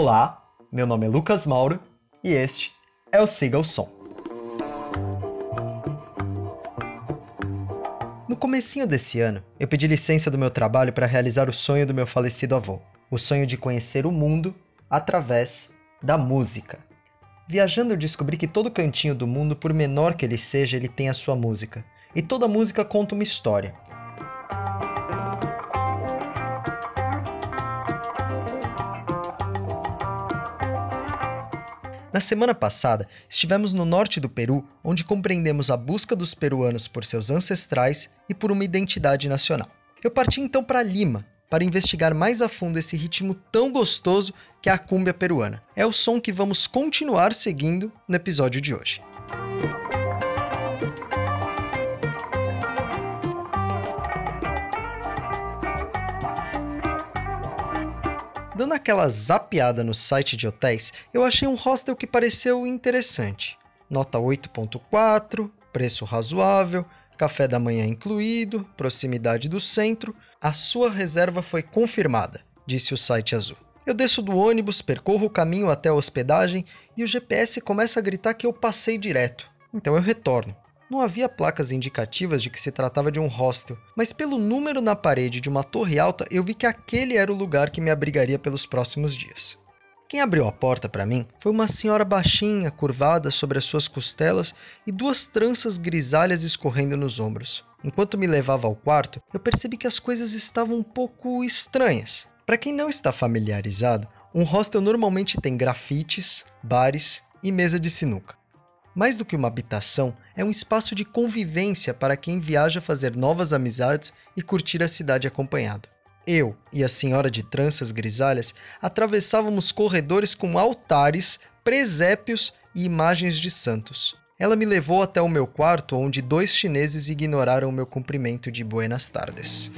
Olá, meu nome é Lucas Mauro e este é o Siga o Som. No comecinho desse ano, eu pedi licença do meu trabalho para realizar o sonho do meu falecido avô, o sonho de conhecer o mundo através da música. Viajando eu descobri que todo cantinho do mundo, por menor que ele seja, ele tem a sua música. E toda música conta uma história. Na semana passada, estivemos no norte do Peru, onde compreendemos a busca dos peruanos por seus ancestrais e por uma identidade nacional. Eu parti então para Lima para investigar mais a fundo esse ritmo tão gostoso que é a cúmbia peruana. É o som que vamos continuar seguindo no episódio de hoje. Dando aquela zapeada no site de hotéis, eu achei um hostel que pareceu interessante. Nota 8.4, preço razoável, café da manhã incluído, proximidade do centro. A sua reserva foi confirmada, disse o site azul. Eu desço do ônibus, percorro o caminho até a hospedagem e o GPS começa a gritar que eu passei direto. Então eu retorno. Não havia placas indicativas de que se tratava de um hostel, mas pelo número na parede de uma torre alta eu vi que aquele era o lugar que me abrigaria pelos próximos dias. Quem abriu a porta para mim foi uma senhora baixinha, curvada sobre as suas costelas e duas tranças grisalhas escorrendo nos ombros. Enquanto me levava ao quarto, eu percebi que as coisas estavam um pouco estranhas. Para quem não está familiarizado, um hostel normalmente tem grafites, bares e mesa de sinuca. Mais do que uma habitação, é um espaço de convivência para quem viaja fazer novas amizades e curtir a cidade acompanhado. Eu e a senhora de tranças grisalhas atravessávamos corredores com altares, presépios e imagens de santos. Ela me levou até o meu quarto, onde dois chineses ignoraram o meu cumprimento de buenas tardes.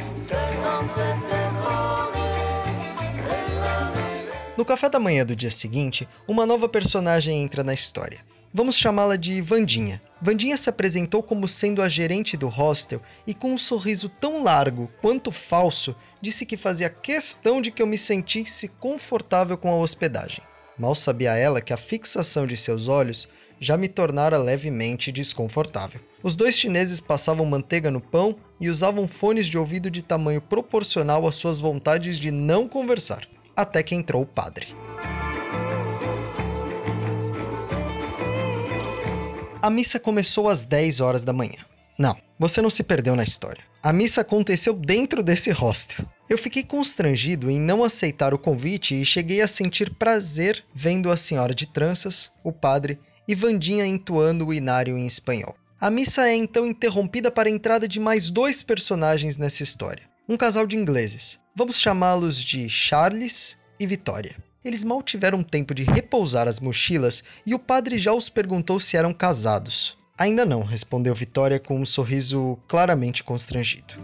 No café da manhã do dia seguinte, uma nova personagem entra na história. Vamos chamá-la de Vandinha. Vandinha se apresentou como sendo a gerente do hostel e com um sorriso tão largo quanto falso, disse que fazia questão de que eu me sentisse confortável com a hospedagem. Mal sabia ela que a fixação de seus olhos já me tornara levemente desconfortável. Os dois chineses passavam manteiga no pão e usavam fones de ouvido de tamanho proporcional às suas vontades de não conversar. Até que entrou o padre. A missa começou às 10 horas da manhã. Não, você não se perdeu na história. A missa aconteceu dentro desse hostel. Eu fiquei constrangido em não aceitar o convite e cheguei a sentir prazer vendo a senhora de tranças, o padre e Vandinha entoando o inário em espanhol. A missa é então interrompida para a entrada de mais dois personagens nessa história. Um casal de ingleses. Vamos chamá-los de Charles e Vitória. Eles mal tiveram tempo de repousar as mochilas e o padre já os perguntou se eram casados. Ainda não, respondeu Vitória com um sorriso claramente constrangido.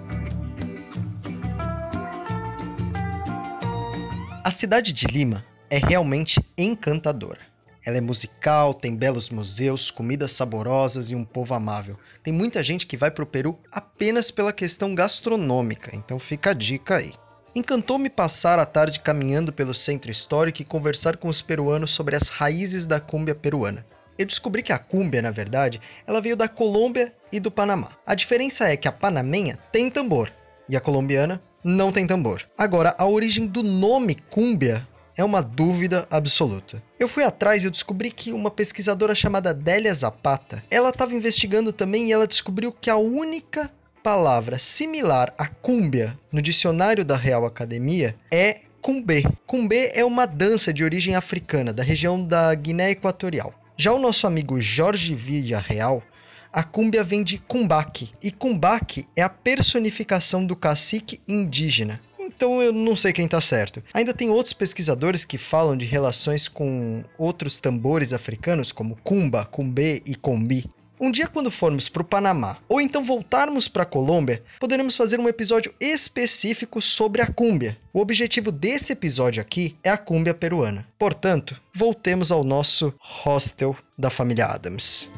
A cidade de Lima é realmente encantadora. Ela é musical, tem belos museus, comidas saborosas e um povo amável. Tem muita gente que vai para o Peru apenas pela questão gastronômica, então fica a dica aí. Encantou-me passar a tarde caminhando pelo centro histórico e conversar com os peruanos sobre as raízes da cúmbia peruana. Eu descobri que a cúmbia, na verdade, ela veio da Colômbia e do Panamá. A diferença é que a panamenha tem tambor e a colombiana não tem tambor. Agora, a origem do nome cúmbia é uma dúvida absoluta. Eu fui atrás e eu descobri que uma pesquisadora chamada Délia Zapata, ela estava investigando também e ela descobriu que a única palavra similar a cúmbia no dicionário da Real Academia é cumbê. Cumbê é uma dança de origem africana, da região da Guiné Equatorial. Já o nosso amigo Jorge Villarreal, a cúmbia vem de cumbaque, e cumbaque é a personificação do cacique indígena. Então eu não sei quem está certo. Ainda tem outros pesquisadores que falam de relações com outros tambores africanos, como cumba, cumbê e combi. Um dia, quando formos para o Panamá ou então voltarmos para a Colômbia, poderemos fazer um episódio específico sobre a cúmbia. O objetivo desse episódio aqui é a cúmbia peruana. Portanto, voltemos ao nosso hostel da família Adams.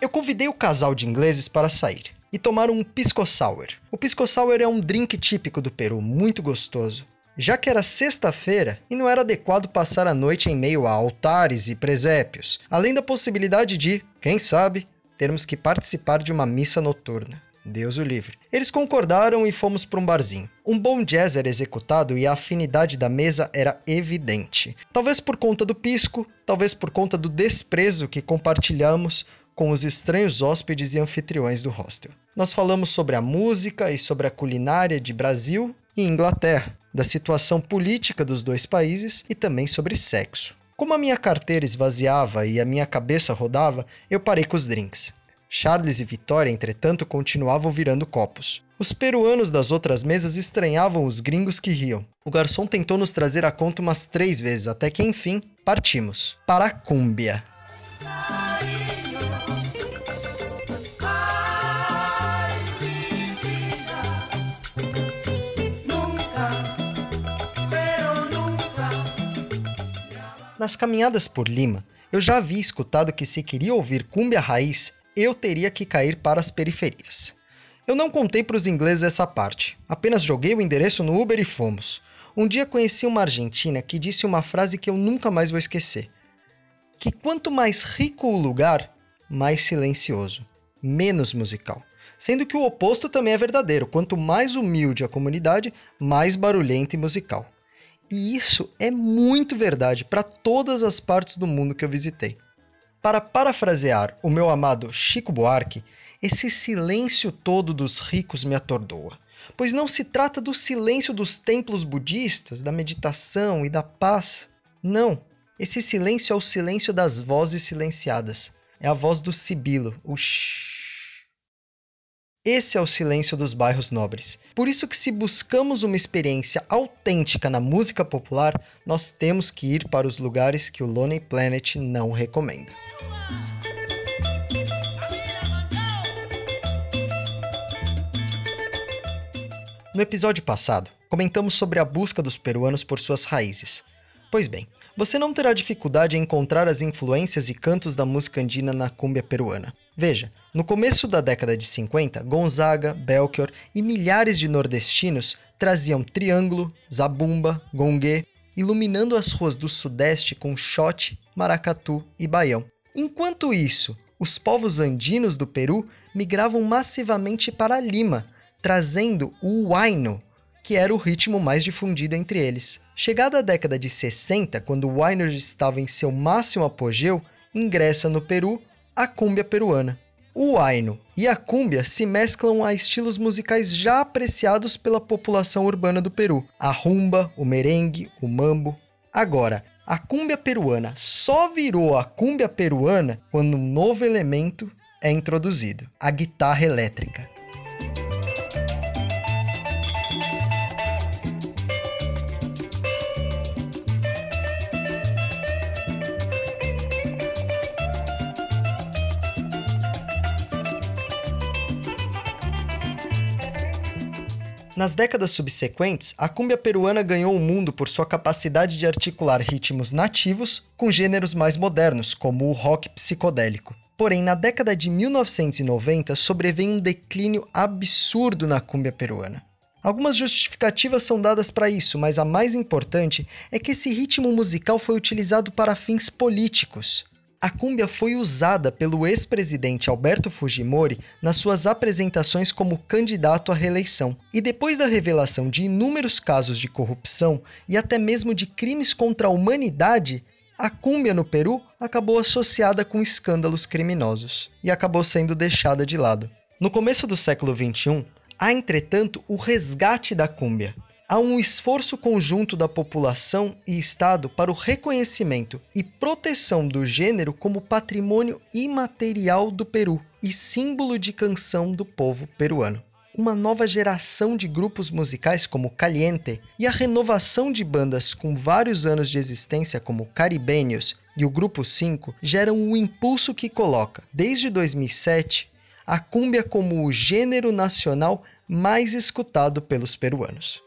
Eu convidei o casal de ingleses para sair. e tomar um pisco sour. O pisco sour é um drink típico do Peru, muito gostoso. Já que era sexta-feira e não era adequado passar a noite em meio a altares e presépios, além da possibilidade de, quem sabe, termos que participar de uma missa noturna. Deus o livre. Eles concordaram e fomos para um barzinho. Um bom jazz era executado e a afinidade da mesa era evidente. Talvez por conta do pisco, talvez por conta do desprezo que compartilhamos com os estranhos hóspedes e anfitriões do hostel. Nós falamos sobre a música e sobre a culinária de Brasil e Inglaterra, da situação política dos dois países e também sobre sexo. Como a minha carteira esvaziava e a minha cabeça rodava, eu parei com os drinks. Charles e Vitória, entretanto, continuavam virando copos. Os peruanos das outras mesas estranhavam os gringos que riam. O garçom tentou nos trazer a conta umas três vezes, até que enfim partimos. Para a Cúmbia. Nas caminhadas por Lima, eu já havia escutado que se queria ouvir cumbia raiz, eu teria que cair para as periferias. Eu não contei para os ingleses essa parte, apenas joguei o endereço no Uber e fomos. Um dia conheci uma argentina que disse uma frase que eu nunca mais vou esquecer: que quanto mais rico o lugar, mais silencioso, menos musical. Sendo que o oposto também é verdadeiro: quanto mais humilde a comunidade, mais barulhenta e musical. E isso é muito verdade para todas as partes do mundo que eu visitei. Para parafrasear o meu amado Chico Buarque, esse silêncio todo dos ricos me atordoa. Pois não se trata do silêncio dos templos budistas, da meditação e da paz. Não. Esse silêncio é o silêncio das vozes silenciadas. É a voz do sibilo, o shh. Esse é o silêncio dos bairros nobres. Por isso que se buscamos uma experiência autêntica na música popular, nós temos que ir para os lugares que o Lonely Planet não recomenda. No episódio passado, comentamos sobre a busca dos peruanos por suas raízes. Pois bem, você não terá dificuldade em encontrar as influências e cantos da música andina na cúmbia peruana. Veja, no começo da década de 50, Gonzaga, Belchior e milhares de nordestinos traziam triângulo, zabumba, gongue, iluminando as ruas do sudeste com shot, maracatu e baião. Enquanto isso, os povos andinos do Peru migravam massivamente para Lima, trazendo o huayno, que era o ritmo mais difundido entre eles. Chegada a década de 60, quando o huayno estava em seu máximo apogeu, ingressa no Peru a cúmbia peruana. O huayno e a cúmbia se mesclam a estilos musicais já apreciados pela população urbana do Peru: a rumba, o merengue, o mambo. Agora, a cúmbia peruana só virou a cúmbia peruana quando um novo elemento é introduzido: a guitarra elétrica. Nas décadas subsequentes, a cúmbia peruana ganhou o mundo por sua capacidade de articular ritmos nativos com gêneros mais modernos, como o rock psicodélico. Porém, na década de 1990 sobrevém um declínio absurdo na cúmbia peruana. Algumas justificativas são dadas para isso, mas a mais importante é que esse ritmo musical foi utilizado para fins políticos a cúmbia foi usada pelo ex-presidente Alberto Fujimori nas suas apresentações como candidato à reeleição. E depois da revelação de inúmeros casos de corrupção e até mesmo de crimes contra a humanidade, a cúmbia no Peru acabou associada com escândalos criminosos e acabou sendo deixada de lado. No começo do século XXI, há entretanto o resgate da cúmbia, há um esforço conjunto da população e Estado para o reconhecimento e proteção do gênero como patrimônio imaterial do Peru e símbolo de canção do povo peruano. Uma nova geração de grupos musicais como Caliente e a renovação de bandas com vários anos de existência como Caribenhos e o Grupo 5 geram o um impulso que coloca, desde 2007, a cúmbia como o gênero nacional mais escutado pelos peruanos.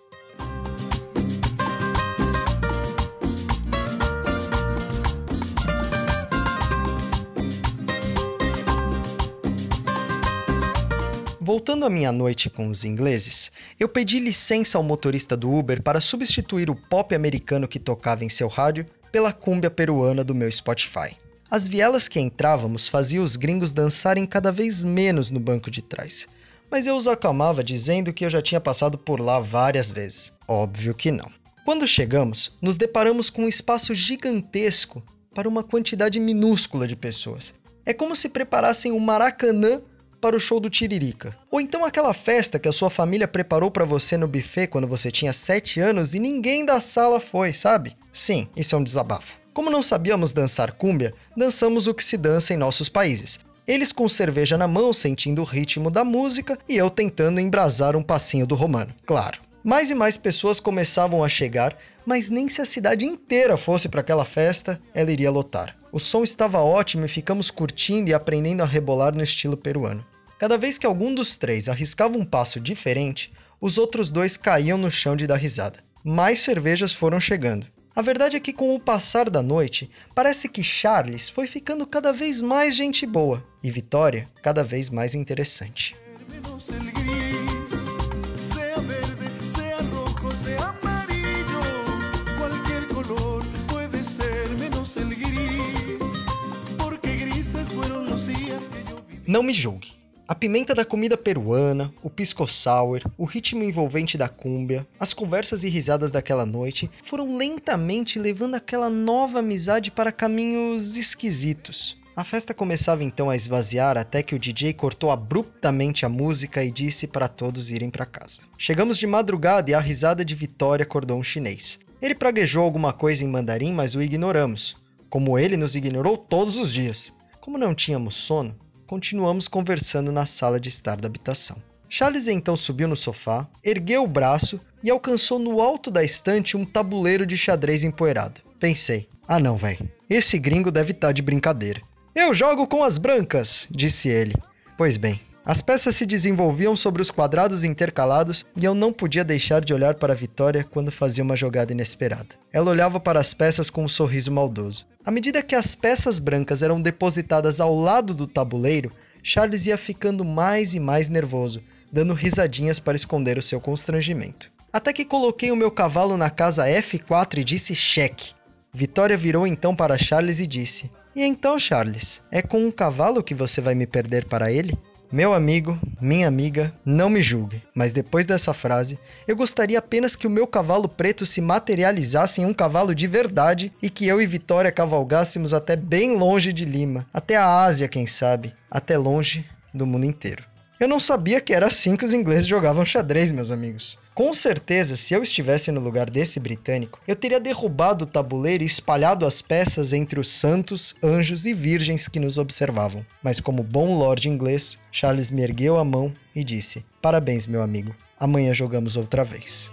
Voltando à minha noite com os ingleses, eu pedi licença ao motorista do Uber para substituir o pop americano que tocava em seu rádio pela cúmbia peruana do meu Spotify. As vielas que entrávamos faziam os gringos dançarem cada vez menos no banco de trás. Mas eu os acalmava dizendo que eu já tinha passado por lá várias vezes. Óbvio que não. Quando chegamos, nos deparamos com um espaço gigantesco para uma quantidade minúscula de pessoas. É como se preparassem um Maracanã para o show do Tiririca. Ou então aquela festa que a sua família preparou para você no buffet quando você tinha 7 anos e ninguém da sala foi, sabe? Sim, isso é um desabafo. Como não sabíamos dançar cúmbia, dançamos o que se dança em nossos países. Eles com cerveja na mão, sentindo o ritmo da música, e eu tentando embrasar um passinho do romano. Claro. Mais e mais pessoas começavam a chegar, mas nem se a cidade inteira fosse para aquela festa, ela iria lotar. O som estava ótimo e ficamos curtindo e aprendendo a rebolar no estilo peruano. Cada vez que algum dos três arriscava um passo diferente, os outros dois caíam no chão de dar risada. Mais cervejas foram chegando. A verdade é que, com o passar da noite, parece que Charles foi ficando cada vez mais gente boa e Vitória cada vez mais interessante. Não me julgue. A pimenta da comida peruana, o pisco sour, o ritmo envolvente da cúmbia, as conversas e risadas daquela noite foram lentamente levando aquela nova amizade para caminhos esquisitos. A festa começava então a esvaziar até que o DJ cortou abruptamente a música e disse para todos irem para casa. Chegamos de madrugada e a risada de Vitória acordou um chinês. Ele praguejou alguma coisa em mandarim, mas o ignoramos, como ele nos ignorou todos os dias. Como não tínhamos sono, continuamos conversando na sala de estar da habitação. Charles então subiu no sofá, ergueu o braço e alcançou no alto da estante um tabuleiro de xadrez empoeirado. Pensei, ah não, velho, esse gringo deve estar tá de brincadeira. Eu jogo com as brancas, disse ele. Pois bem, as peças se desenvolviam sobre os quadrados intercalados e eu não podia deixar de olhar para Vitória quando fazia uma jogada inesperada. Ela olhava para as peças com um sorriso maldoso. À medida que as peças brancas eram depositadas ao lado do tabuleiro, Charles ia ficando mais e mais nervoso, dando risadinhas para esconder o seu constrangimento. Até que coloquei o meu cavalo na casa F4 e disse cheque. Vitória virou então para Charles e disse: E então, Charles, é com um cavalo que você vai me perder para ele? Meu amigo, minha amiga, não me julgue, mas depois dessa frase, eu gostaria apenas que o meu cavalo preto se materializasse em um cavalo de verdade e que eu e Vitória cavalgássemos até bem longe de Lima, até a Ásia, quem sabe, até longe do mundo inteiro. Eu não sabia que era assim que os ingleses jogavam xadrez, meus amigos. Com certeza, se eu estivesse no lugar desse britânico, eu teria derrubado o tabuleiro e espalhado as peças entre os santos, anjos e virgens que nos observavam. Mas como bom lord inglês, Charles me ergueu a mão e disse: Parabéns, meu amigo. Amanhã jogamos outra vez.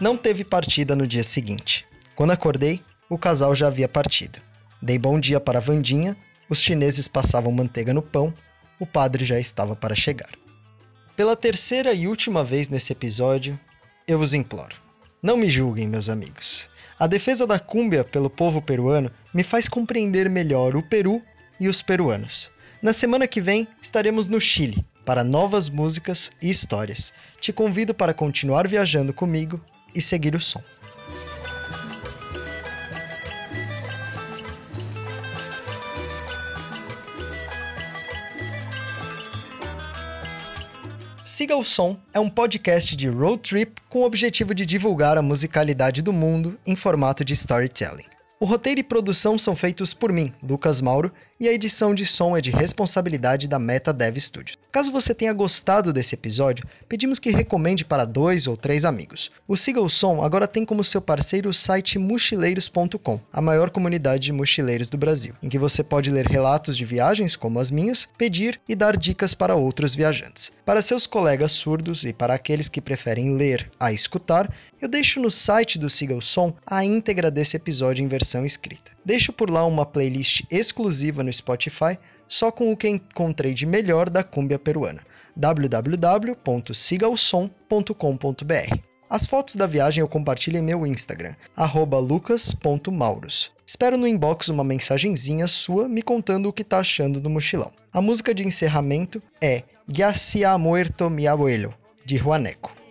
Não teve partida no dia seguinte. Quando acordei, o casal já havia partido. Dei bom dia para a Vandinha, os chineses passavam manteiga no pão, o padre já estava para chegar. Pela terceira e última vez nesse episódio, eu vos imploro. Não me julguem, meus amigos. A defesa da cúmbia pelo povo peruano me faz compreender melhor o Peru e os peruanos. Na semana que vem estaremos no Chile para novas músicas e histórias. Te convido para continuar viajando comigo e seguir o som. Siga o Som é um podcast de road trip com o objetivo de divulgar a musicalidade do mundo em formato de storytelling. O roteiro e produção são feitos por mim, Lucas Mauro, e a edição de som é de responsabilidade da Meta Dev Studios. Caso você tenha gostado desse episódio, pedimos que recomende para dois ou três amigos. O Siga o Som agora tem como seu parceiro o site mochileiros.com, a maior comunidade de mochileiros do Brasil, em que você pode ler relatos de viagens como as minhas, pedir e dar dicas para outros viajantes. Para seus colegas surdos e para aqueles que preferem ler a escutar, eu deixo no site do Siga o Som a íntegra desse episódio em versão escrita. Deixo por lá uma playlist exclusiva no Spotify só com o que encontrei de melhor da cúmbia peruana. www.sigaosom.com.br As fotos da viagem eu compartilho em meu Instagram, lucas.mauros. Espero no inbox uma mensagenzinha sua me contando o que tá achando do mochilão. A música de encerramento é Ya se ha muerto mi abuelo, de Juaneco.